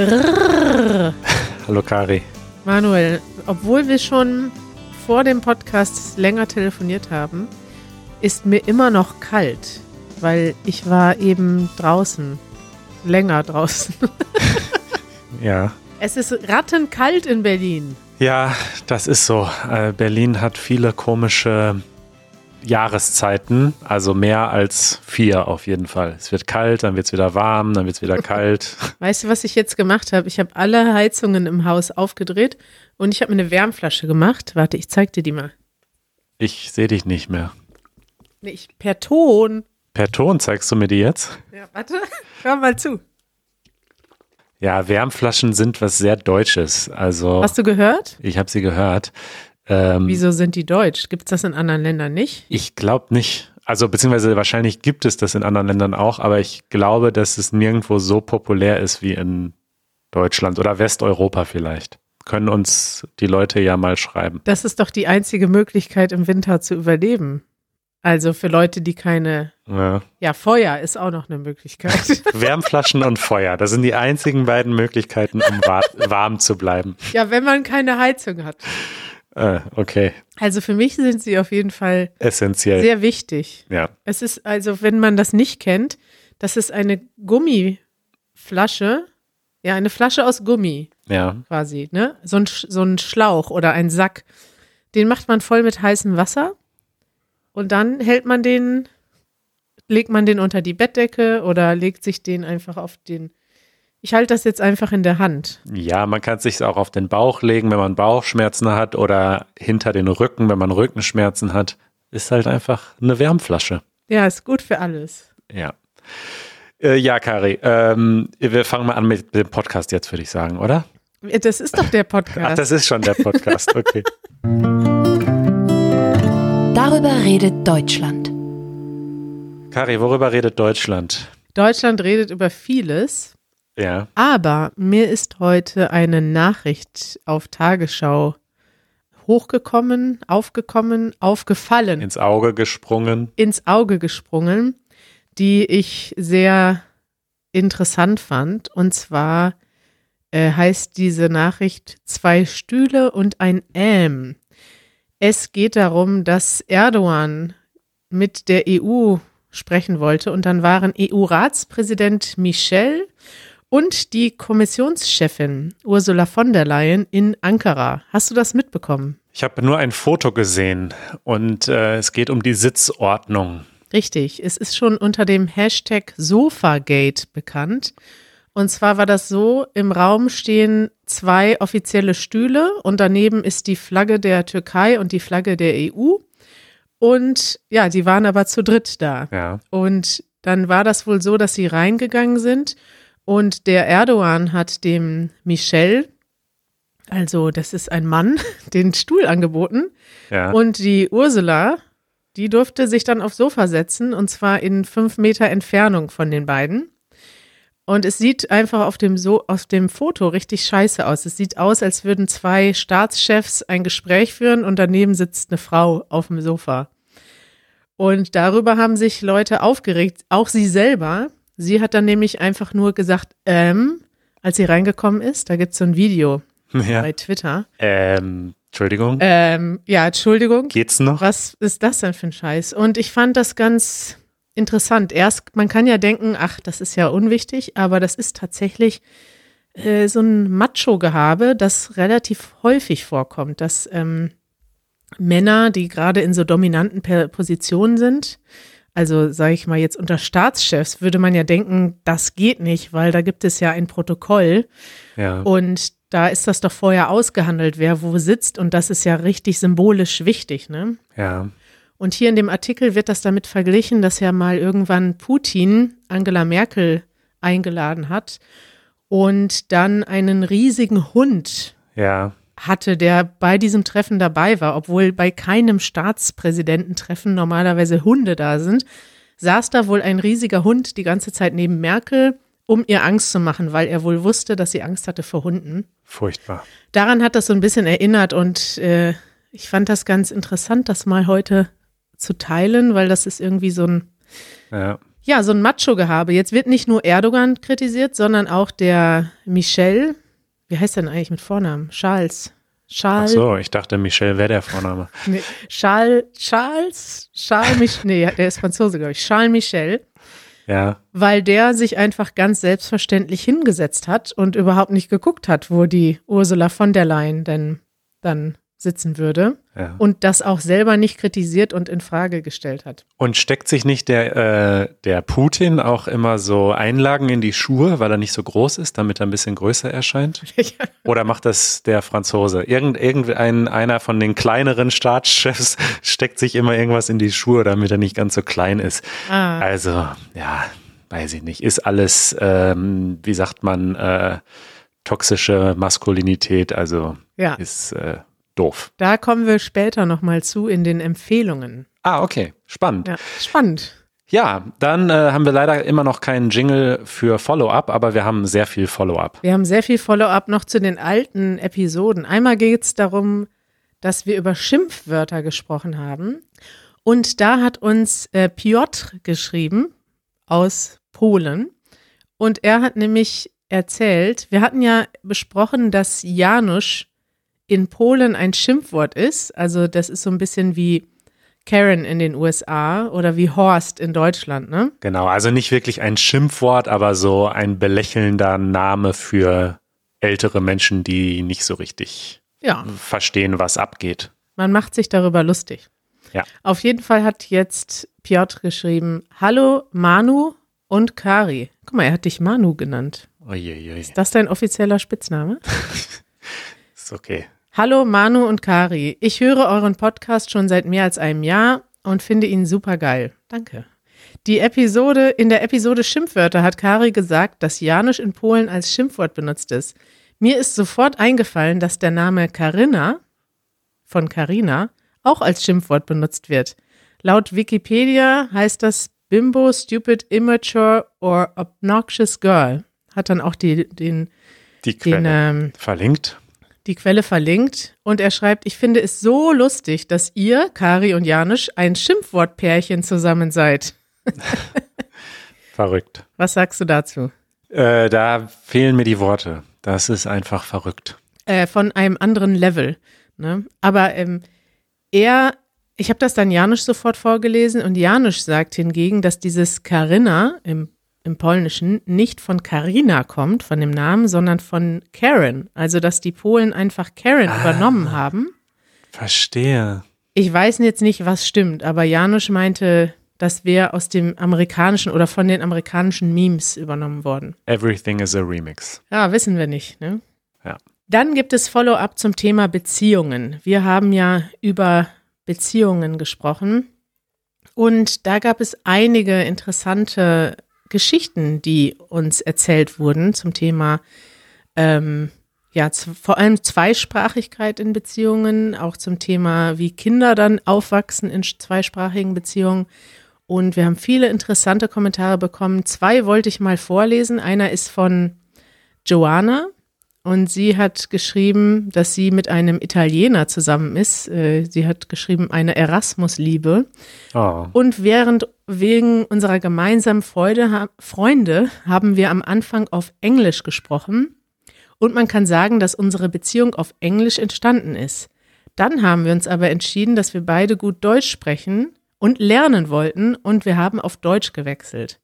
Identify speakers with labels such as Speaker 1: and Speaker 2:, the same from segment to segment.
Speaker 1: Hallo Kari.
Speaker 2: Manuel, obwohl wir schon vor dem Podcast länger telefoniert haben, ist mir immer noch kalt, weil ich war eben draußen, länger draußen.
Speaker 1: Ja.
Speaker 2: Es ist rattenkalt in Berlin.
Speaker 1: Ja, das ist so. Berlin hat viele komische Jahreszeiten, also mehr als vier auf jeden Fall. Es wird kalt, dann wird es wieder warm, dann wird es wieder kalt.
Speaker 2: Weißt du, was ich jetzt gemacht habe? Ich habe alle Heizungen im Haus aufgedreht und ich habe mir eine Wärmflasche gemacht. Warte, ich zeig dir die mal.
Speaker 1: Ich sehe dich nicht mehr.
Speaker 2: Nee, ich, per Ton.
Speaker 1: Per Ton zeigst du mir die jetzt?
Speaker 2: Ja, warte, hör mal zu.
Speaker 1: Ja, Wärmflaschen sind was sehr Deutsches. Also
Speaker 2: Hast du gehört?
Speaker 1: ich habe sie gehört. Ähm,
Speaker 2: Wieso sind die deutsch? Gibt es das in anderen Ländern nicht?
Speaker 1: Ich glaube nicht. Also beziehungsweise wahrscheinlich gibt es das in anderen Ländern auch, aber ich glaube, dass es nirgendwo so populär ist wie in Deutschland oder Westeuropa vielleicht. Können uns die Leute ja mal schreiben.
Speaker 2: Das ist doch die einzige Möglichkeit, im Winter zu überleben. Also für Leute, die keine.
Speaker 1: Ja.
Speaker 2: Ja, Feuer ist auch noch eine Möglichkeit.
Speaker 1: Wärmflaschen und Feuer, das sind die einzigen beiden Möglichkeiten, um wa warm zu bleiben.
Speaker 2: ja, wenn man keine Heizung hat.
Speaker 1: Äh, okay,
Speaker 2: Also für mich sind sie auf jeden Fall
Speaker 1: essentiell.
Speaker 2: sehr wichtig.
Speaker 1: ja,
Speaker 2: Es ist also, wenn man das nicht kennt, das ist eine Gummiflasche. Ja, eine Flasche aus Gummi
Speaker 1: ja,
Speaker 2: quasi, ne? So ein, so ein Schlauch oder ein Sack. Den macht man voll mit heißem Wasser und dann hält man den, legt man den unter die Bettdecke oder legt sich den einfach auf den. Ich halte das jetzt einfach in der Hand.
Speaker 1: ja, man kann es sich auch auf den Bauch legen, wenn man Bauchschmerzen hat oder hinter den Rücken, wenn man Rückenschmerzen hat. Ist halt einfach eine Wärmflasche.
Speaker 2: Ja, ist gut für alles.
Speaker 1: Ja. Äh, ja, Kari, ähm, wir fangen mal an mit dem Podcast jetzt, würde ich sagen, oder?
Speaker 2: Das ist doch der
Speaker 1: Ach,
Speaker 2: Podcast.
Speaker 1: das ist schon der Podcast, okay.
Speaker 3: Darüber redet Deutschland.
Speaker 1: Kari, worüber redet Deutschland?
Speaker 2: Deutschland redet über vieles,
Speaker 1: Ja,
Speaker 2: aber mir ist heute eine Nachricht auf Tagesschau hochgekommen, aufgekommen, aufgefallen.
Speaker 1: ins Auge gesprungen.
Speaker 2: ins Auge gesprungen, die ich sehr interessant fand. Und zwar äh, heißt diese Nachricht zwei Stühle und ein Ähm. Es geht darum, dass Erdogan mit der EU sprechen wollte und dann waren EU-Ratspräsident Michel und die Kommissionschefin Ursula von der Leyen in Ankara. Hast du das mitbekommen?
Speaker 1: Ich habe nur ein Foto gesehen und äh, es geht um die Sitzordnung.
Speaker 2: Richtig, es ist schon unter dem Hashtag Sofagate bekannt. Und zwar war das so, im Raum stehen zwei offizielle Stühle und daneben ist die Flagge der Türkei und die Flagge der EU. Und ja, die waren aber zu dritt da.
Speaker 1: Ja,
Speaker 2: Und dann war das wohl so, dass sie reingegangen sind und der Erdogan hat dem Michel, also das ist ein Mann, den Stuhl angeboten.
Speaker 1: ja.
Speaker 2: Und die Ursula, die durfte sich dann aufs Sofa setzen und zwar in fünf Meter Entfernung von den beiden. Und es sieht einfach auf dem, so auf dem Foto richtig scheiße aus. Es sieht aus, als würden zwei Staatschefs ein Gespräch führen und daneben sitzt eine Frau auf dem Sofa. Und darüber haben sich Leute aufgeregt, auch sie selber. Sie hat dann nämlich einfach nur gesagt, ähm, als sie reingekommen ist, da gibt es so ein Video
Speaker 1: ja.
Speaker 2: bei Twitter.
Speaker 1: Ähm, Entschuldigung,
Speaker 2: Ähm, ja, Entschuldigung.
Speaker 1: geht's noch?
Speaker 2: Was ist das denn für ein Scheiß? Und ich fand das ganz interessant. Erst, man kann ja denken, ach, das ist ja unwichtig, aber das ist tatsächlich äh, so ein Macho-Gehabe, das relativ häufig vorkommt, dass ähm, Männer, die gerade in so dominanten Positionen sind, also sage ich mal jetzt unter Staatschefs, würde man ja denken, das geht nicht, weil da gibt es ja ein Protokoll.
Speaker 1: Ja.
Speaker 2: Und da ist das doch vorher ausgehandelt, wer wo sitzt. Und das ist ja richtig symbolisch wichtig, ne?
Speaker 1: Ja.
Speaker 2: Und hier in dem Artikel wird das damit verglichen, dass ja mal irgendwann Putin Angela Merkel eingeladen hat und dann einen riesigen Hund
Speaker 1: Ja.
Speaker 2: Hatte, der bei diesem Treffen dabei war, obwohl bei keinem Staatspräsidententreffen normalerweise Hunde da sind, saß da wohl ein riesiger Hund die ganze Zeit neben Merkel, um ihr Angst zu machen, weil er wohl wusste, dass sie Angst hatte vor Hunden.
Speaker 1: Furchtbar.
Speaker 2: Daran hat das so ein bisschen erinnert und äh, ich fand das ganz interessant, das mal heute zu teilen, weil das ist irgendwie so ein
Speaker 1: Ja.
Speaker 2: Ja, so ein Macho-Gehabe. Jetzt wird nicht nur Erdogan kritisiert, sondern auch der Michel. Wie heißt der denn eigentlich mit Vornamen? Charles.
Speaker 1: Ach
Speaker 2: Charles.
Speaker 1: so, ich dachte, Michel wäre der Vorname.
Speaker 2: Nee, Charles. Charles. Charles Michel. Nee, der ist Franzose, glaube ich. Charles Michel.
Speaker 1: Ja,
Speaker 2: Weil der sich einfach ganz selbstverständlich hingesetzt hat und überhaupt nicht geguckt hat, wo die Ursula von der Leyen denn dann sitzen würde.
Speaker 1: ja.
Speaker 2: Und das auch selber nicht kritisiert und in Frage gestellt hat.
Speaker 1: Und steckt sich nicht der, äh, der Putin auch immer so Einlagen in die Schuhe, weil er nicht so groß ist, damit er ein bisschen größer erscheint? Oder macht das der Franzose? Irgend, irgendein, einer von den kleineren Staatschefs steckt sich immer irgendwas in die Schuhe, damit er nicht ganz so klein ist.
Speaker 2: Ah.
Speaker 1: Also, ja, weiß ich nicht. Ist alles, ähm, wie sagt man, äh, toxische Maskulinität, also
Speaker 2: Ja.
Speaker 1: ist äh, doof.
Speaker 2: Da kommen wir später nochmal zu in den Empfehlungen.
Speaker 1: Ah, okay, spannend.
Speaker 2: Ja, spannend.
Speaker 1: Ja, dann äh, haben wir leider immer noch keinen Jingle für Follow-up, aber wir haben sehr viel Follow-up.
Speaker 2: Wir haben sehr viel Follow-up noch zu den alten Episoden. Einmal geht es darum, dass wir über Schimpfwörter gesprochen haben. Und da hat uns äh, Piotr geschrieben aus Polen. Und er hat nämlich erzählt, wir hatten ja besprochen, dass Janusz in Polen ein Schimpfwort ist. Also das ist so ein bisschen wie Karen in den USA oder wie Horst in Deutschland, ne?
Speaker 1: Genau, also nicht wirklich ein Schimpfwort, aber so ein belächelnder Name für ältere Menschen, die nicht so richtig
Speaker 2: Ja.
Speaker 1: verstehen, was abgeht.
Speaker 2: Man macht sich darüber lustig.
Speaker 1: Ja.
Speaker 2: Auf jeden Fall hat jetzt Piotr geschrieben, Hallo Manu und Kari. Guck mal, er hat dich Manu genannt.
Speaker 1: Uiuiui,
Speaker 2: Ist das dein offizieller Spitzname?
Speaker 1: ist okay.
Speaker 2: Hallo Manu und Kari. Ich höre euren Podcast schon seit mehr als einem Jahr und finde ihn super geil. Danke. Die Episode, in der Episode Schimpfwörter hat Kari gesagt, dass Janusz in Polen als Schimpfwort benutzt ist. Mir ist sofort eingefallen, dass der Name Karina von Karina auch als Schimpfwort benutzt wird. Laut Wikipedia heißt das Bimbo, Stupid, Immature or Obnoxious Girl. Hat dann auch die, den,
Speaker 1: Die
Speaker 2: den,
Speaker 1: Quelle
Speaker 2: ähm,
Speaker 1: verlinkt.
Speaker 2: Die Quelle verlinkt und er schreibt, ich finde es so lustig, dass ihr, Kari und Janusz, ein Schimpfwortpärchen zusammen seid.
Speaker 1: Verrückt.
Speaker 2: Was sagst du dazu?
Speaker 1: Äh, da fehlen mir die Worte. Das ist einfach verrückt.
Speaker 2: Äh, von einem anderen Level. Ne? Aber ähm, er, ich habe das dann Janusz sofort vorgelesen und Janusz sagt hingegen, dass dieses Karina im, im Polnischen nicht von Karina kommt, von dem Namen, sondern von Karen. Also, dass die Polen einfach Karen übernommen haben.
Speaker 1: Verstehe.
Speaker 2: Ich weiß jetzt nicht, was stimmt, aber Janusz meinte, das wäre aus dem amerikanischen oder von den amerikanischen Memes übernommen worden.
Speaker 1: Everything is a remix.
Speaker 2: Ja, wissen wir nicht. Ne?
Speaker 1: Ja.
Speaker 2: Dann gibt es Follow-up zum Thema Beziehungen. Wir haben ja über Beziehungen gesprochen und da gab es einige interessante Geschichten, die uns erzählt wurden zum Thema ähm, ja, z- vor allem Zweisprachigkeit in Beziehungen, auch zum Thema, wie Kinder dann aufwachsen in zweisprachigen Beziehungen. Und wir haben viele interessante Kommentare bekommen. Zwei wollte ich mal vorlesen. Einer ist von Joanna und sie hat geschrieben, dass sie mit einem Italiener zusammen ist. Äh, Sie hat geschrieben, eine Erasmus-Liebe.
Speaker 1: Oh.
Speaker 2: Und während wegen unserer gemeinsamen Freude, ha Freunde haben wir am Anfang auf Englisch gesprochen. Und man kann sagen, dass unsere Beziehung auf Englisch entstanden ist. Dann haben wir uns aber entschieden, dass wir beide gut Deutsch sprechen und lernen wollten und wir haben auf Deutsch gewechselt.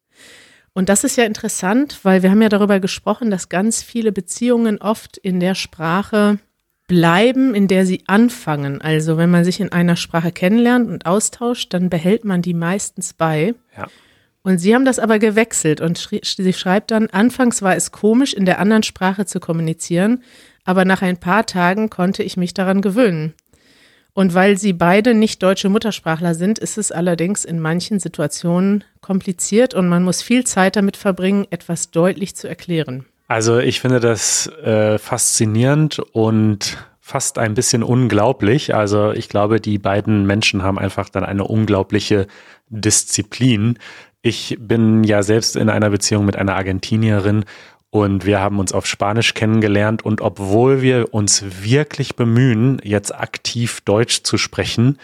Speaker 2: Und das ist ja interessant, weil wir haben ja darüber gesprochen, dass ganz viele Beziehungen oft in der Sprache bleiben, in der sie anfangen. Also wenn man sich in einer Sprache kennenlernt und austauscht, dann behält man die meistens bei.
Speaker 1: Ja.
Speaker 2: Und sie haben das aber gewechselt und schrie, sie schreibt dann, anfangs war es komisch, in der anderen Sprache zu kommunizieren, aber nach ein paar Tagen konnte ich mich daran gewöhnen. Und weil sie beide nicht deutsche Muttersprachler sind, ist es allerdings in manchen Situationen kompliziert und man muss viel Zeit damit verbringen, etwas deutlich zu erklären.
Speaker 1: Also ich finde das äh, faszinierend und fast ein bisschen unglaublich. Also ich glaube, die beiden Menschen haben einfach dann eine unglaubliche Disziplin. Ich bin ja selbst in einer Beziehung mit einer Argentinierin und wir haben uns auf Spanisch kennengelernt und obwohl wir uns wirklich bemühen, jetzt aktiv Deutsch zu sprechen,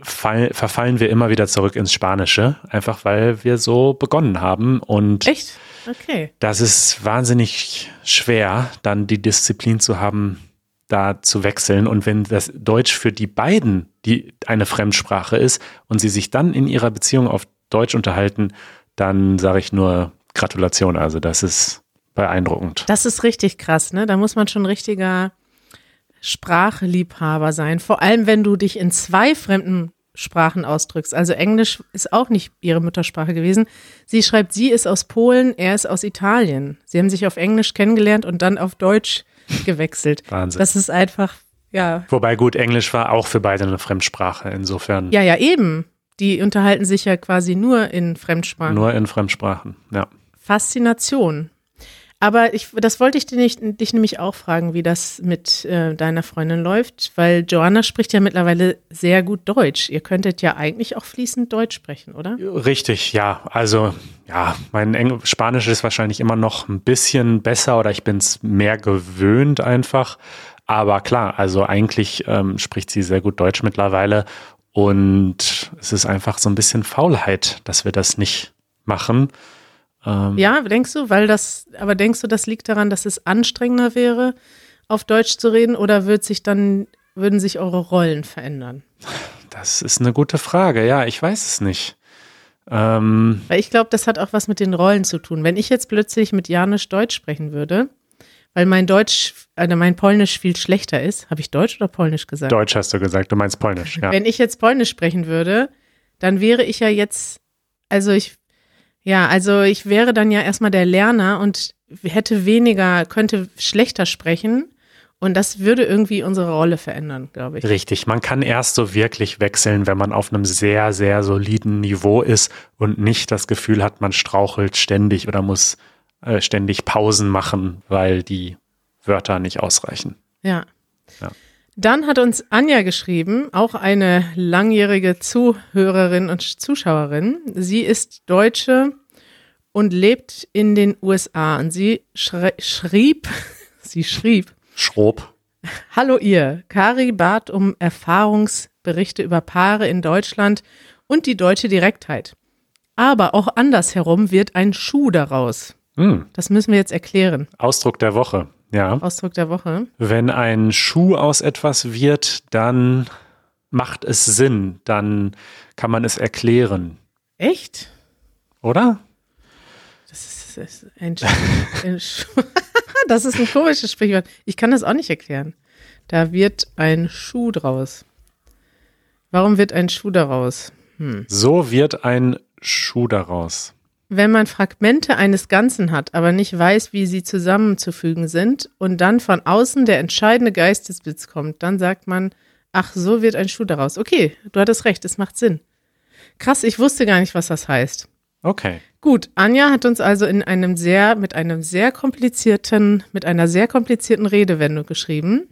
Speaker 1: fall, verfallen wir immer wieder zurück ins Spanische, einfach weil wir so begonnen haben. Und
Speaker 2: Echt? Okay.
Speaker 1: das ist wahnsinnig schwer, dann die Disziplin zu haben, da zu wechseln. Und wenn das Deutsch für die beiden die eine Fremdsprache ist und sie sich dann in ihrer Beziehung auf Deutsch unterhalten, dann sage ich nur Gratulation. Also das ist beeindruckend.
Speaker 2: Das ist richtig krass, ne? Da muss man schon richtiger Sprachliebhaber sein. Vor allem, wenn du dich in zwei fremden Sprachen ausdrückst. Also Englisch ist auch nicht ihre Muttersprache gewesen. Sie schreibt, sie ist aus Polen, er ist aus Italien. Sie haben sich auf Englisch kennengelernt und dann auf Deutsch gewechselt.
Speaker 1: Wahnsinn.
Speaker 2: Das ist einfach, ja.
Speaker 1: Wobei gut, Englisch war auch für beide eine Fremdsprache. Insofern
Speaker 2: Ja, ja, eben. Die unterhalten sich ja quasi nur in Fremdsprachen.
Speaker 1: nur in Fremdsprachen. Ja.
Speaker 2: Faszination. Aber ich, das wollte ich dich, dich nämlich auch fragen, wie das mit äh, deiner Freundin läuft, weil Joanna spricht ja mittlerweile sehr gut Deutsch. Ihr könntet ja eigentlich auch fließend Deutsch sprechen, oder?
Speaker 1: Richtig, ja. Also, ja, mein Eng Spanisch ist wahrscheinlich immer noch ein bisschen besser oder ich bin es mehr gewöhnt einfach. Aber klar, also eigentlich ähm, spricht sie sehr gut Deutsch mittlerweile und es ist einfach so ein bisschen Faulheit, dass wir das nicht machen. Ähm,
Speaker 2: Ja, denkst du, weil das, aber denkst du, das liegt daran, dass es anstrengender wäre, auf Deutsch zu reden, oder wird sich dann, würden sich eure Rollen verändern?
Speaker 1: Das ist eine gute Frage. Ja, ich weiß es nicht. Ähm,
Speaker 2: Weil ich glaube, das hat auch was mit den Rollen zu tun. Wenn ich jetzt plötzlich mit Janisch Deutsch sprechen würde, weil mein Deutsch, also mein Polnisch viel schlechter ist, habe ich Deutsch oder Polnisch gesagt?
Speaker 1: Deutsch hast du gesagt, du meinst Polnisch, ja.
Speaker 2: Wenn ich jetzt Polnisch sprechen würde, dann wäre ich ja jetzt, also ich, ja, also ich wäre dann ja erstmal der Lerner und hätte weniger, könnte schlechter sprechen und das würde irgendwie unsere Rolle verändern, glaube ich.
Speaker 1: Richtig, man kann erst so wirklich wechseln, wenn man auf einem sehr, sehr soliden Niveau ist und nicht das Gefühl hat, man strauchelt ständig oder muss äh, ständig Pausen machen, weil die Wörter nicht ausreichen.
Speaker 2: Ja.
Speaker 1: Ja.
Speaker 2: Dann hat uns Anja geschrieben, auch eine langjährige Zuhörerin und Zuschauerin. Sie ist Deutsche und lebt in den USA. Und sie schrei schrieb, sie schrieb,
Speaker 1: Schrob.
Speaker 2: Hallo ihr, Kari bat um Erfahrungsberichte über Paare in Deutschland und die deutsche Direktheit. Aber auch andersherum wird ein Schuh daraus.
Speaker 1: Hm,
Speaker 2: Das müssen wir jetzt erklären.
Speaker 1: Ausdruck der Woche. Ja.
Speaker 2: Ausdruck der Woche.
Speaker 1: Wenn ein Schuh aus etwas wird, dann macht es Sinn, dann kann man es erklären,
Speaker 2: Echt?
Speaker 1: oder?
Speaker 2: Das ist, ein, ein Sch- Das ist ein komisches Sprichwort. Ich kann das auch nicht erklären. Da wird ein Schuh draus. Warum wird ein Schuh daraus?
Speaker 1: So wird ein Schuh daraus.
Speaker 2: Wenn man Fragmente eines Ganzen hat, aber nicht weiß, wie sie zusammenzufügen sind und dann von außen der entscheidende Geistesblitz kommt, dann sagt man, ach, so wird ein Schuh daraus. Okay, du hattest recht, es macht Sinn. Krass, ich wusste gar nicht, was das heißt.
Speaker 1: Okay.
Speaker 2: Gut, Anja hat uns also in einem sehr, mit einem sehr komplizierten, mit einer sehr komplizierten Redewendung geschrieben.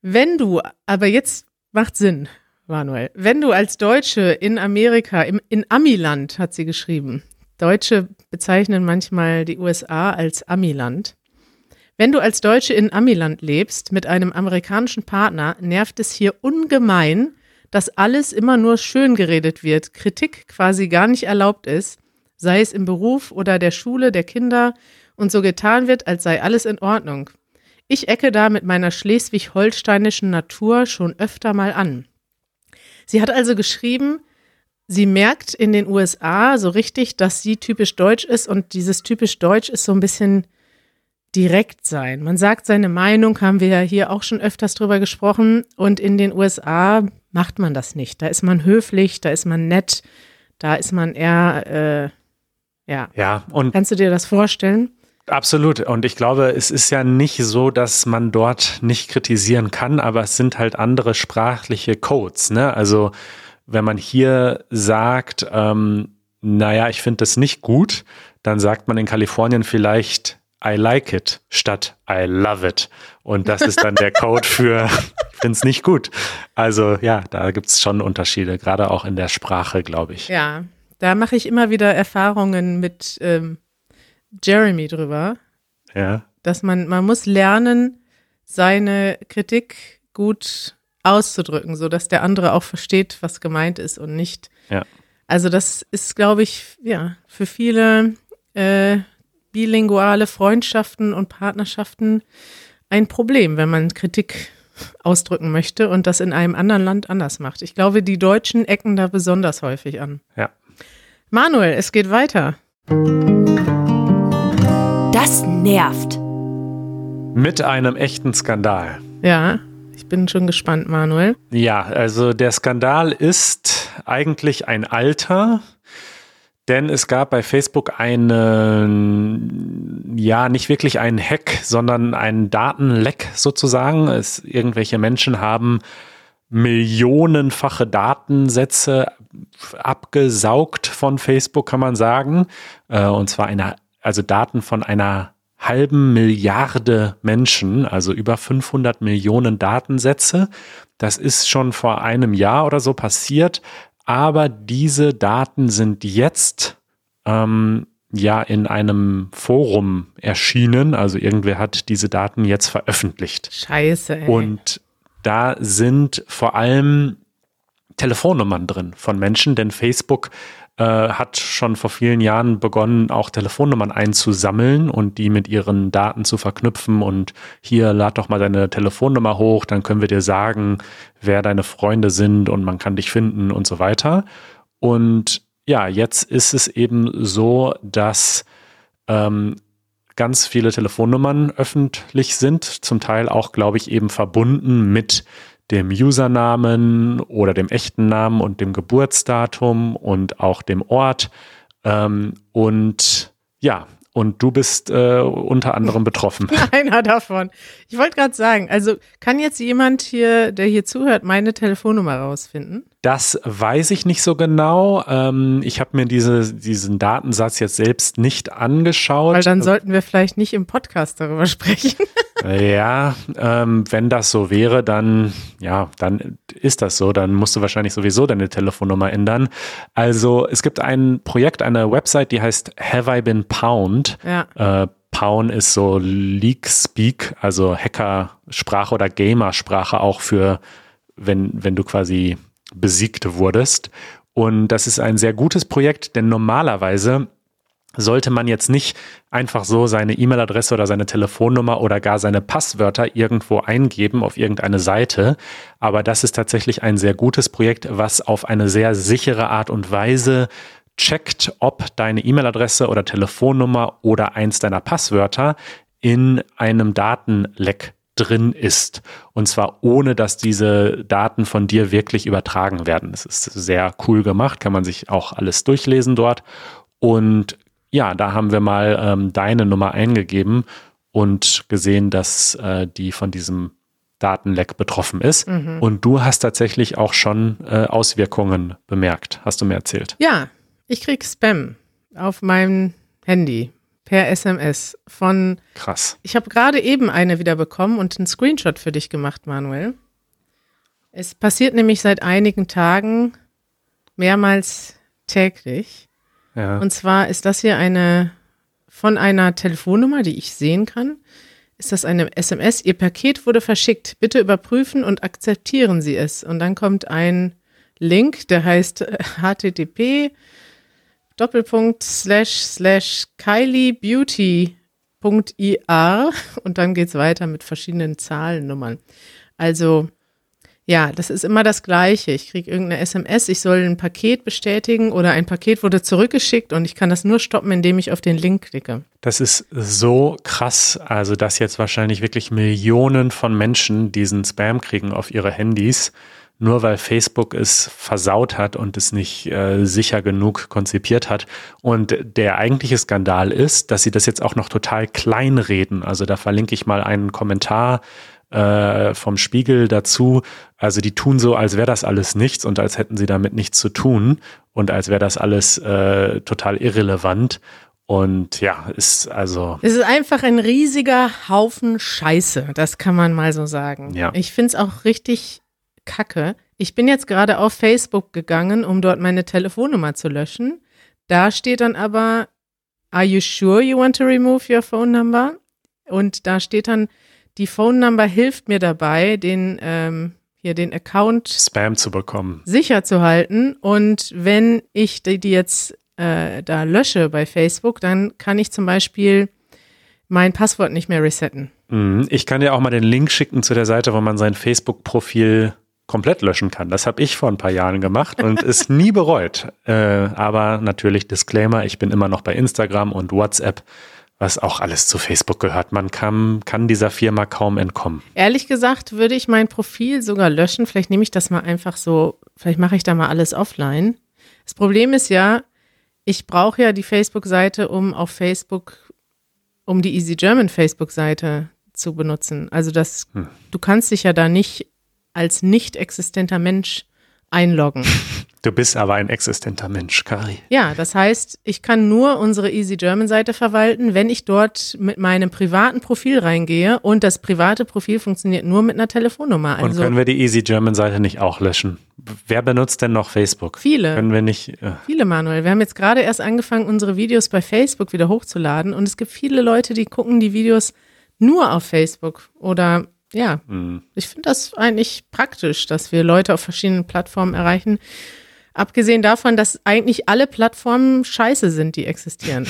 Speaker 2: Wenn du, aber jetzt macht Sinn, Manuel, wenn du als Deutsche in Amerika, im, in Amiland hat sie geschrieben. Deutsche bezeichnen manchmal die USA als Amiland. Wenn du als Deutsche in Amiland lebst mit einem amerikanischen Partner, nervt es hier ungemein, dass alles immer nur schön geredet wird, Kritik quasi gar nicht erlaubt ist, sei es im Beruf oder der Schule, der Kinder und so getan wird, als sei alles in Ordnung. Ich ecke da mit meiner schleswig-holsteinischen Natur schon öfter mal an. Sie hat also geschrieben, sie merkt in den USA so richtig, dass sie typisch deutsch ist und dieses typisch deutsch ist so ein bisschen direkt sein. Man sagt seine Meinung, haben wir ja hier auch schon öfters drüber gesprochen und in den USA macht man das nicht. Da ist man höflich, da ist man nett, da ist man eher, äh, ja.
Speaker 1: Ja, und
Speaker 2: Kannst du dir das vorstellen?
Speaker 1: Absolut. Und ich glaube, es ist ja nicht so, dass man dort nicht kritisieren kann, aber es sind halt andere sprachliche Codes. Ne? Also wenn man hier sagt, ähm, naja, ich finde das nicht gut, dann sagt man in Kalifornien vielleicht I like it statt I love it. Und das ist dann der Code für ich finde es nicht gut. Also ja, da gibt es schon Unterschiede, gerade auch in der Sprache, glaube ich.
Speaker 2: Ja, da mache ich immer wieder Erfahrungen mit ähm, Jeremy drüber,
Speaker 1: Ja.
Speaker 2: dass man, man muss lernen, seine Kritik gut auszudrücken, so dass der andere auch versteht, was gemeint ist und nicht.
Speaker 1: Ja.
Speaker 2: Also das ist, glaube ich, ja, für viele äh, bilinguale Freundschaften und Partnerschaften ein Problem, wenn man Kritik ausdrücken möchte und das in einem anderen Land anders macht. Ich glaube, die Deutschen ecken da besonders häufig an.
Speaker 1: Ja.
Speaker 2: Manuel, es geht weiter.
Speaker 3: Das nervt.
Speaker 1: Mit einem echten Skandal.
Speaker 2: Ja, ich bin schon gespannt, Manuel.
Speaker 1: Ja, also der Skandal ist eigentlich ein alter, denn es gab bei Facebook einen, ja, nicht wirklich einen Hack, sondern einen Datenleck sozusagen. Es, irgendwelche Menschen haben millionenfache Datensätze abgesaugt von Facebook, kann man sagen. Äh, und zwar eine, also Daten von einer halben Milliarde Menschen, also über 500 Millionen Datensätze. Das ist schon vor einem Jahr oder so passiert, aber diese Daten sind jetzt ähm, ja in einem Forum erschienen. Also irgendwer hat diese Daten jetzt veröffentlicht.
Speaker 2: Scheiße. Ey.
Speaker 1: Und da sind vor allem Telefonnummern drin von Menschen, denn Facebook äh, hat schon vor vielen Jahren begonnen, auch Telefonnummern einzusammeln und die mit ihren Daten zu verknüpfen. Und hier lad doch mal deine Telefonnummer hoch, dann können wir dir sagen, wer deine Freunde sind und man kann dich finden und so weiter. Und ja, jetzt ist es eben so, dass ähm, ganz viele Telefonnummern öffentlich sind, zum Teil auch, glaube ich, eben verbunden mit dem Usernamen oder dem echten Namen und dem Geburtsdatum und auch dem Ort. Ähm, und ja, und du bist äh, unter anderem betroffen.
Speaker 2: Einer davon. Ich wollte gerade sagen, also kann jetzt jemand hier, der hier zuhört, meine Telefonnummer rausfinden?
Speaker 1: Das weiß ich nicht so genau. Ähm, ich habe mir diese, diesen Datensatz jetzt selbst nicht angeschaut.
Speaker 2: Weil dann sollten wir vielleicht nicht im Podcast darüber sprechen.
Speaker 1: Ja, ähm, wenn das so wäre, dann ja, dann ist das so. Dann musst du wahrscheinlich sowieso deine Telefonnummer ändern. Also es gibt ein Projekt, eine Website, die heißt Have I Been Pound?
Speaker 2: Ja.
Speaker 1: Äh, Pound ist so Leak Speak, also Hackersprache oder Gamersprache auch für, wenn, wenn du quasi besiegt wurdest. Und das ist ein sehr gutes Projekt, denn normalerweise sollte man jetzt nicht einfach so seine E-Mail-Adresse oder seine Telefonnummer oder gar seine Passwörter irgendwo eingeben auf irgendeine Seite. Aber das ist tatsächlich ein sehr gutes Projekt, was auf eine sehr sichere Art und Weise checkt, ob deine E-Mail-Adresse oder Telefonnummer oder eins deiner Passwörter in einem Datenleck drin ist. Und zwar ohne, dass diese Daten von dir wirklich übertragen werden. Es ist sehr cool gemacht, kann man sich auch alles durchlesen dort. Und ja, da haben wir mal ähm, deine Nummer eingegeben und gesehen, dass äh, die von diesem Datenleck betroffen ist.
Speaker 2: Mhm.
Speaker 1: Und du hast tatsächlich auch schon äh, Auswirkungen bemerkt, hast du mir erzählt.
Speaker 2: Ja, ich krieg Spam auf meinem Handy per SMS von.
Speaker 1: Krass.
Speaker 2: Ich habe gerade eben eine wieder bekommen und einen Screenshot für dich gemacht, Manuel. Es passiert nämlich seit einigen Tagen mehrmals täglich.
Speaker 1: Ja.
Speaker 2: Und zwar ist das hier eine von einer Telefonnummer, die ich sehen kann. Ist das eine SMS? Ihr Paket wurde verschickt. Bitte überprüfen und akzeptieren Sie es. Und dann kommt ein Link, der heißt äh, http Doppelpunkt slash slash kyliebeauty.ir und dann geht's weiter mit verschiedenen Zahlennummern. Also ja, das ist immer das Gleiche. Ich kriege irgendeine SMS, ich soll ein Paket bestätigen oder ein Paket wurde zurückgeschickt und ich kann das nur stoppen, indem ich auf den Link klicke.
Speaker 1: Das ist so krass, also dass jetzt wahrscheinlich wirklich Millionen von Menschen diesen Spam kriegen auf ihre Handys, nur weil Facebook es versaut hat und es nicht äh, sicher genug konzipiert hat. Und der eigentliche Skandal ist, dass sie das jetzt auch noch total klein reden. Also da verlinke ich mal einen Kommentar äh, vom Spiegel dazu. Also die tun so, als wäre das alles nichts und als hätten sie damit nichts zu tun und als wäre das alles äh, total irrelevant. Und ja, ist also.
Speaker 2: Es ist einfach ein riesiger Haufen Scheiße, das kann man mal so sagen.
Speaker 1: Ja.
Speaker 2: Ich finde es auch richtig kacke. Ich bin jetzt gerade auf Facebook gegangen, um dort meine Telefonnummer zu löschen. Da steht dann aber, are you sure you want to remove your phone number? Und da steht dann, die Phone Number hilft mir dabei, den ähm, hier den Account
Speaker 1: Spam zu bekommen.
Speaker 2: sicher zu halten. Und wenn ich die, die jetzt äh, da lösche bei Facebook, dann kann ich zum Beispiel mein Passwort nicht mehr resetten.
Speaker 1: Mhm. Ich kann dir auch mal den Link schicken zu der Seite, wo man sein Facebook-Profil komplett löschen kann. Das habe ich vor ein paar Jahren gemacht und ist nie bereut. Äh, aber natürlich Disclaimer, ich bin immer noch bei Instagram und WhatsApp, was auch alles zu Facebook gehört. Man kann, kann dieser Firma kaum entkommen.
Speaker 2: Ehrlich gesagt würde ich mein Profil sogar löschen. Vielleicht nehme ich das mal einfach so, vielleicht mache ich da mal alles offline. Das Problem ist ja, ich brauche ja die Facebook-Seite, um auf Facebook, um die Easy German Facebook-Seite zu benutzen. Also das,
Speaker 1: Hm.
Speaker 2: du kannst dich ja da nicht als nicht existenter Mensch einloggen.
Speaker 1: Du bist aber ein existenter Mensch, Kari.
Speaker 2: Ja, das heißt, ich kann nur unsere Easy German Seite verwalten, wenn ich dort mit meinem privaten Profil reingehe und das private Profil funktioniert nur mit einer Telefonnummer.
Speaker 1: Und
Speaker 2: Also
Speaker 1: können wir die Easy German Seite nicht auch löschen? Wer benutzt denn noch Facebook?
Speaker 2: viele.
Speaker 1: Können wir nicht. Äh,
Speaker 2: Viele, Manuel. Wir haben jetzt gerade erst angefangen, unsere Videos bei Facebook wieder hochzuladen und es gibt viele Leute, die gucken die Videos nur auf Facebook oder ja,
Speaker 1: mh.
Speaker 2: ich finde das eigentlich praktisch, dass wir Leute auf verschiedenen Plattformen erreichen. Abgesehen davon, dass eigentlich alle Plattformen scheiße sind, die existieren.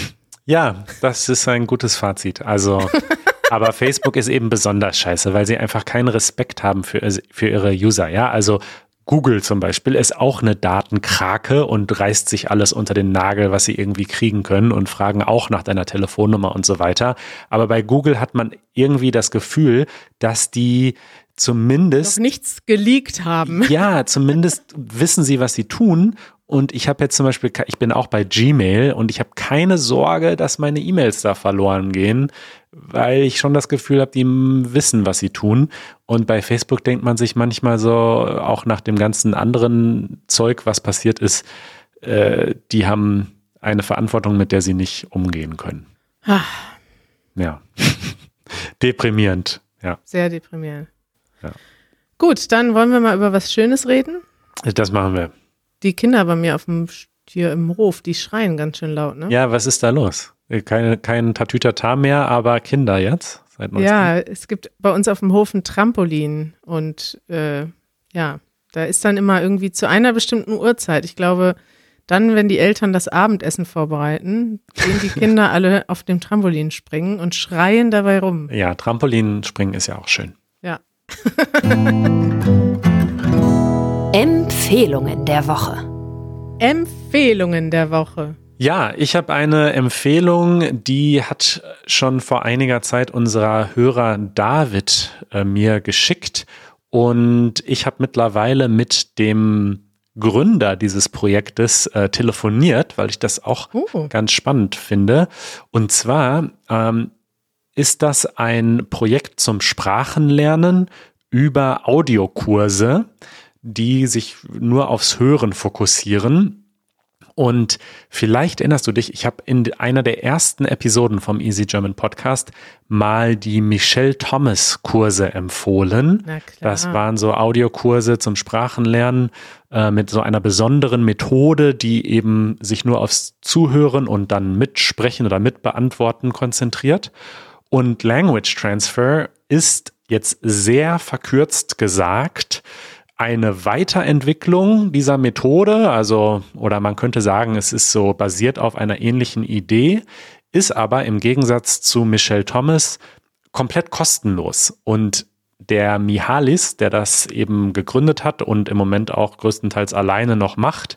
Speaker 1: Ja, das ist ein gutes Fazit. Also, aber Facebook ist eben besonders scheiße, weil sie einfach keinen Respekt haben für, für ihre User. Ja, also Google zum Beispiel ist auch eine Datenkrake und reißt sich alles unter den Nagel, was sie irgendwie kriegen können und fragen auch nach deiner Telefonnummer und so weiter. Aber bei Google hat man irgendwie das Gefühl, dass die
Speaker 2: Noch
Speaker 1: zumindest
Speaker 2: nichts geleakt haben.
Speaker 1: ja, zumindest wissen sie, was sie tun. Und ich habe jetzt zum Beispiel, ich bin auch bei Gmail und ich habe keine Sorge, dass meine E-Mails da verloren gehen, weil ich schon das Gefühl habe, die wissen, was sie tun. Und bei Facebook denkt man sich manchmal so, auch nach dem ganzen anderen Zeug, was passiert ist, äh, die haben eine Verantwortung, mit der sie nicht umgehen können.
Speaker 2: Ah,
Speaker 1: Ja. Deprimierend. Ja,
Speaker 2: sehr deprimierend.
Speaker 1: Ja.
Speaker 2: Gut, dann wollen wir mal über was Schönes reden.
Speaker 1: das machen wir.
Speaker 2: Die Kinder bei mir auf dem hier im Hof, die schreien ganz schön laut, ne?
Speaker 1: Ja, was ist da los? Keine, kein Tatütata mehr, aber Kinder jetzt?
Speaker 2: Ja, es gibt bei uns auf dem Hof ein Trampolin und äh, ja, da ist dann immer irgendwie zu einer bestimmten Uhrzeit. Ich glaube, dann, wenn die Eltern das Abendessen vorbereiten, gehen die Kinder alle auf dem Trampolin springen und schreien dabei rum.
Speaker 1: Ja, Trampolinspringen ist ja auch schön.
Speaker 2: Ja.
Speaker 3: Empfehlungen der Woche.
Speaker 2: Empfehlungen der Woche.
Speaker 1: Ja, ich habe eine Empfehlung, die hat schon vor einiger Zeit unser Hörer David äh, mir geschickt und ich habe mittlerweile mit dem Gründer dieses Projektes äh, telefoniert, weil ich das auch
Speaker 2: Oh.
Speaker 1: ganz spannend finde. Und zwar ähm, ist das ein Projekt zum Sprachenlernen über Audiokurse, die sich nur aufs Hören fokussieren. Und vielleicht erinnerst du dich, ich habe in einer der ersten Episoden vom Easy German Podcast mal die Michelle Thomas Kurse empfohlen. Das waren so Audiokurse zum Sprachenlernen äh, mit so einer besonderen Methode, die eben sich nur aufs Zuhören und dann mitsprechen oder mitbeantworten konzentriert. Und Language Transfer ist jetzt sehr verkürzt gesagt eine Weiterentwicklung dieser Methode, also oder man könnte sagen, es ist so basiert auf einer ähnlichen Idee, ist aber im Gegensatz zu Michelle Thomas komplett kostenlos. Und der Mihalis, der das eben gegründet hat und im Moment auch größtenteils alleine noch macht,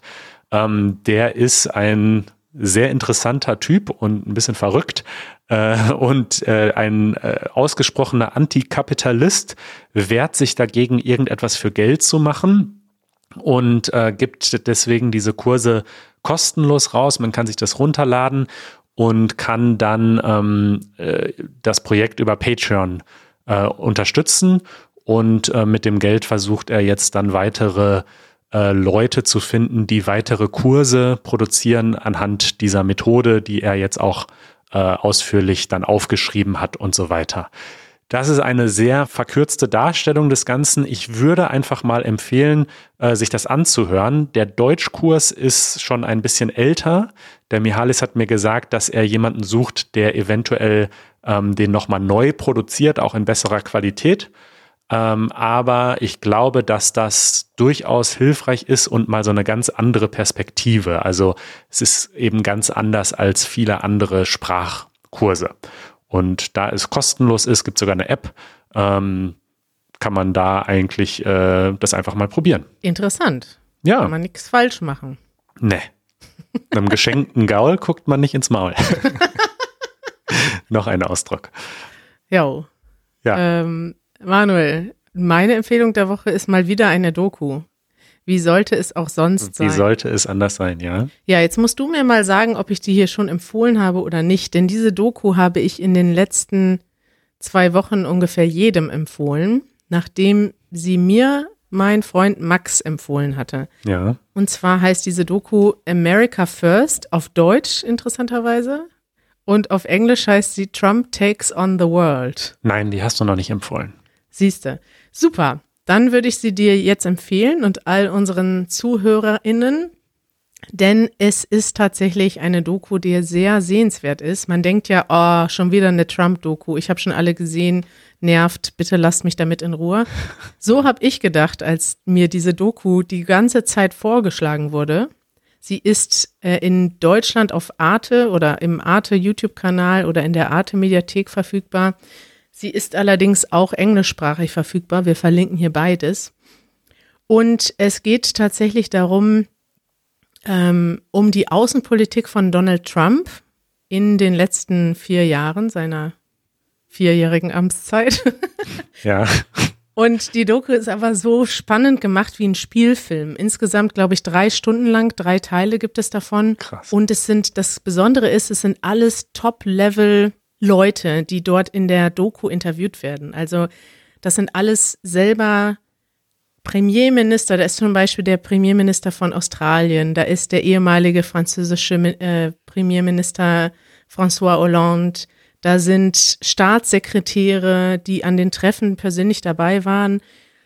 Speaker 1: ähm, der ist ein sehr interessanter Typ und ein bisschen verrückt äh, und äh, ein äh, ausgesprochener Antikapitalist wehrt sich dagegen, irgendetwas für Geld zu machen und äh, gibt deswegen diese Kurse kostenlos raus. Man kann sich das runterladen und kann dann ähm, äh, das Projekt über Patreon äh, unterstützen. Und äh, mit dem Geld versucht er jetzt dann weitere äh, Leute zu finden, die weitere Kurse produzieren anhand dieser Methode, die er jetzt auch äh, ausführlich dann aufgeschrieben hat und so weiter. Das ist eine sehr verkürzte Darstellung des Ganzen. Ich würde einfach mal empfehlen, äh, sich das anzuhören. Der Deutschkurs ist schon ein bisschen älter. Der Mihalis hat mir gesagt, dass er jemanden sucht, der eventuell ähm, den nochmal neu produziert, auch in besserer Qualität. Ähm, aber ich glaube, dass das durchaus hilfreich ist und mal so eine ganz andere Perspektive. Also es ist eben ganz anders als viele andere Sprachkurse. Und da es kostenlos ist, gibt es sogar eine App, ähm, kann man da eigentlich äh, das einfach mal probieren.
Speaker 2: Interessant.
Speaker 1: Ja.
Speaker 2: Kann man nichts falsch machen.
Speaker 1: Nee. Einem geschenkten Gaul guckt man nicht ins Maul. Noch ein Ausdruck.
Speaker 2: Jo.
Speaker 1: Ja.
Speaker 2: Ähm, Manuel, meine Empfehlung der Woche ist mal wieder eine Doku. Wie sollte es auch sonst
Speaker 1: Wie
Speaker 2: sein?
Speaker 1: sollte es anders sein, ja?
Speaker 2: Ja, jetzt musst du mir mal sagen, ob ich die hier schon empfohlen habe oder nicht, denn diese Doku habe ich in den letzten zwei Wochen ungefähr jedem empfohlen, nachdem sie mir mein Freund Max empfohlen hatte.
Speaker 1: Ja.
Speaker 2: Und zwar heißt diese Doku America First auf Deutsch interessanterweise und auf Englisch heißt sie Trump Takes on the World.
Speaker 1: Nein, die hast du noch nicht empfohlen.
Speaker 2: Siehste. Super. Dann würde ich sie dir jetzt empfehlen und all unseren ZuhörerInnen, denn es ist tatsächlich eine Doku, die sehr sehenswert ist. Man denkt ja, oh, schon wieder eine Trump-Doku. Ich habe schon alle gesehen, nervt, bitte lasst mich damit in Ruhe. So habe ich gedacht, als mir diese Doku die ganze Zeit vorgeschlagen wurde. Sie ist äh, in Deutschland auf Arte oder im Arte YouTube-Kanal oder in der Arte Mediathek verfügbar. Sie ist allerdings auch englischsprachig verfügbar. Wir verlinken hier beides. Und es geht tatsächlich darum, ähm, um die Außenpolitik von Donald Trump in den letzten vier Jahren seiner vierjährigen Amtszeit.
Speaker 1: Ja.
Speaker 2: Und die Doku ist aber so spannend gemacht wie ein Spielfilm. Insgesamt, glaube ich, drei Stunden lang, drei Teile gibt es davon.
Speaker 1: Krass.
Speaker 2: Und es sind, das Besondere ist, es sind alles Top-Level-Leute, die dort in der Doku interviewt werden. Also das sind alles selber Premierminister. Da ist zum Beispiel der Premierminister von Australien, da ist der ehemalige französische äh, Premierminister François Hollande, da sind Staatssekretäre, die an den Treffen persönlich dabei waren.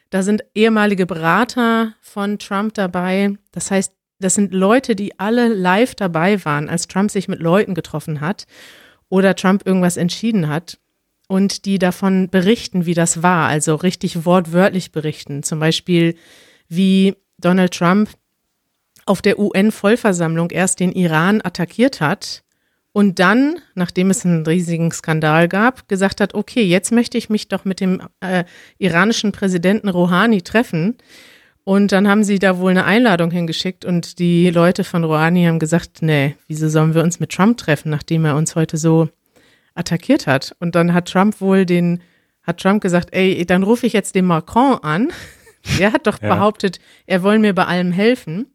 Speaker 2: Da sind ehemalige Berater von Trump dabei. Das heißt, das sind Leute, die alle live dabei waren, als Trump sich mit Leuten getroffen hat oder Trump irgendwas entschieden hat und die davon berichten, wie das war, also richtig wortwörtlich berichten. Zum Beispiel, wie Donald Trump auf der UN-Vollversammlung erst den Iran attackiert hat und dann, nachdem es einen riesigen Skandal gab, gesagt hat, okay, jetzt möchte ich mich doch mit dem äh, iranischen Präsidenten Rouhani treffen. Und dann haben sie da wohl eine Einladung hingeschickt und die Leute von Rouhani haben gesagt, nee, wieso sollen wir uns mit Trump treffen, nachdem er uns heute so attackiert hat? Und dann hat Trump wohl den, hat Trump gesagt, ey, dann rufe ich jetzt den Macron an. Der hat doch
Speaker 1: Ja.
Speaker 2: behauptet, er woll mir bei allem helfen.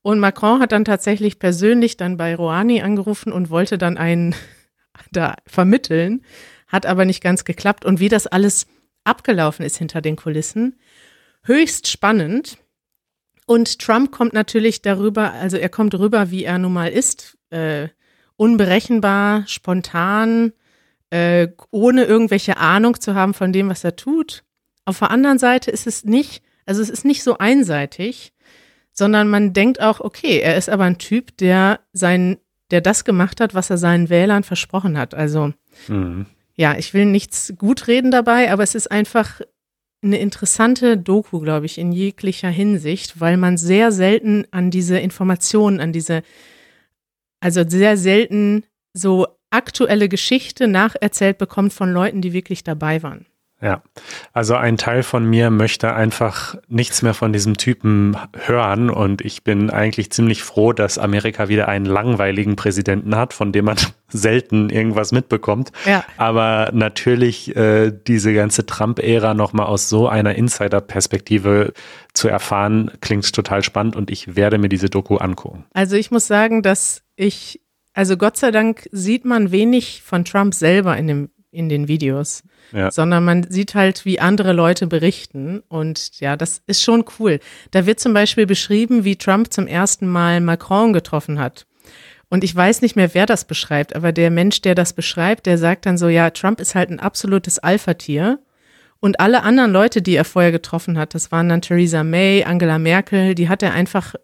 Speaker 2: Und Macron hat dann tatsächlich persönlich dann bei Rouhani angerufen und wollte dann einen da vermitteln, hat aber nicht ganz geklappt. Und wie das alles abgelaufen ist hinter den Kulissen, höchst spannend. Und Trump kommt natürlich darüber, also er kommt rüber, wie er nun mal ist, äh, unberechenbar, spontan, äh, ohne irgendwelche Ahnung zu haben von dem, was er tut. Auf der anderen Seite ist es nicht, also es ist nicht so einseitig, sondern man denkt auch, okay, er ist aber ein Typ, der sein, der das gemacht hat, was er seinen Wählern versprochen hat. Also
Speaker 1: Mhm.
Speaker 2: ja, ich will nichts gut reden dabei, aber es ist einfach eine interessante Doku, glaube ich, in jeglicher Hinsicht, weil man sehr selten an diese Informationen, an diese, also sehr selten so aktuelle Geschichte nacherzählt bekommt von Leuten, die wirklich dabei waren.
Speaker 1: Ja, also ein Teil von mir möchte einfach nichts mehr von diesem Typen hören und ich bin eigentlich ziemlich froh, dass Amerika wieder einen langweiligen Präsidenten hat, von dem man selten irgendwas mitbekommt.
Speaker 2: Ja.
Speaker 1: Aber natürlich äh, diese ganze Trump-Ära nochmal aus so einer Insider-Perspektive zu erfahren, klingt total spannend und ich werde mir diese Doku angucken.
Speaker 2: Also ich muss sagen, dass ich, also Gott sei Dank sieht man wenig von Trump selber in, dem, in den Videos,
Speaker 1: Ja.
Speaker 2: sondern man sieht halt, wie andere Leute berichten. Und ja, das ist schon cool. Da wird zum Beispiel beschrieben, wie Trump zum ersten Mal Macron getroffen hat. Und ich weiß nicht mehr, wer das beschreibt, aber der Mensch, der das beschreibt, der sagt dann so, ja, Trump ist halt ein absolutes Alpha-Tier. Und alle anderen Leute, die er vorher getroffen hat, das waren dann Theresa May, Angela Merkel, die hat er einfach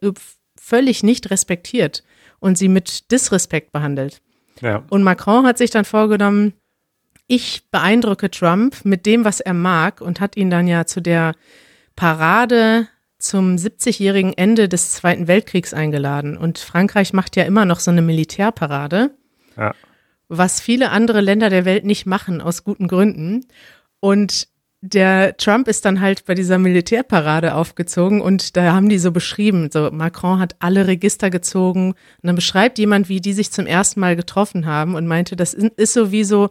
Speaker 2: völlig nicht respektiert und sie mit Disrespekt behandelt.
Speaker 1: Ja.
Speaker 2: Und Macron hat sich dann vorgenommen, ich beeindrucke Trump mit dem, was er mag und hat ihn dann ja zu der Parade zum 70-jährigen Ende des Zweiten Weltkriegs eingeladen. Und Frankreich macht ja immer noch so eine Militärparade,
Speaker 1: Ja.
Speaker 2: was viele andere Länder der Welt nicht machen, aus guten Gründen. Und der Trump ist dann halt bei dieser Militärparade aufgezogen und da haben die so beschrieben, so Macron hat alle Register gezogen und dann beschreibt jemand, wie die sich zum ersten Mal getroffen haben und meinte, das ist so wie so,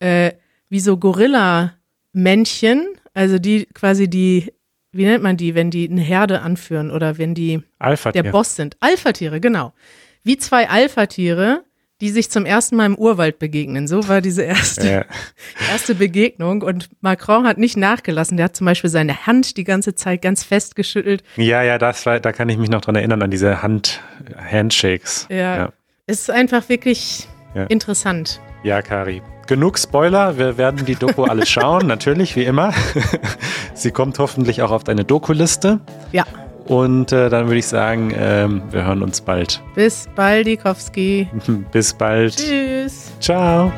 Speaker 2: äh, wie so Gorilla-Männchen, also die quasi die, wie nennt man die, wenn die eine Herde anführen oder wenn die der Boss sind. Alpha-Tiere, genau. Wie zwei Alpha-Tiere, die sich zum ersten Mal im Urwald begegnen. So war diese erste,
Speaker 1: Ja.
Speaker 2: erste Begegnung. Und Macron hat nicht nachgelassen. Der hat zum Beispiel seine Hand die ganze Zeit ganz fest geschüttelt.
Speaker 1: ja, ja, das war, da kann ich mich noch dran erinnern, an diese Hand-Handshakes.
Speaker 2: Ja.
Speaker 1: ja.
Speaker 2: Es ist einfach wirklich
Speaker 1: Ja.
Speaker 2: interessant.
Speaker 1: Ja, Kari. Genug Spoiler. Wir werden die Doku alles schauen, natürlich, wie immer. Sie kommt hoffentlich auch auf deine Doku-Liste.
Speaker 2: Ja,
Speaker 1: Und äh, dann würde ich sagen, ähm, wir hören uns bald.
Speaker 2: bis bald, Dikowski.
Speaker 1: Bis bald.
Speaker 2: Tschüss.
Speaker 1: Ciao.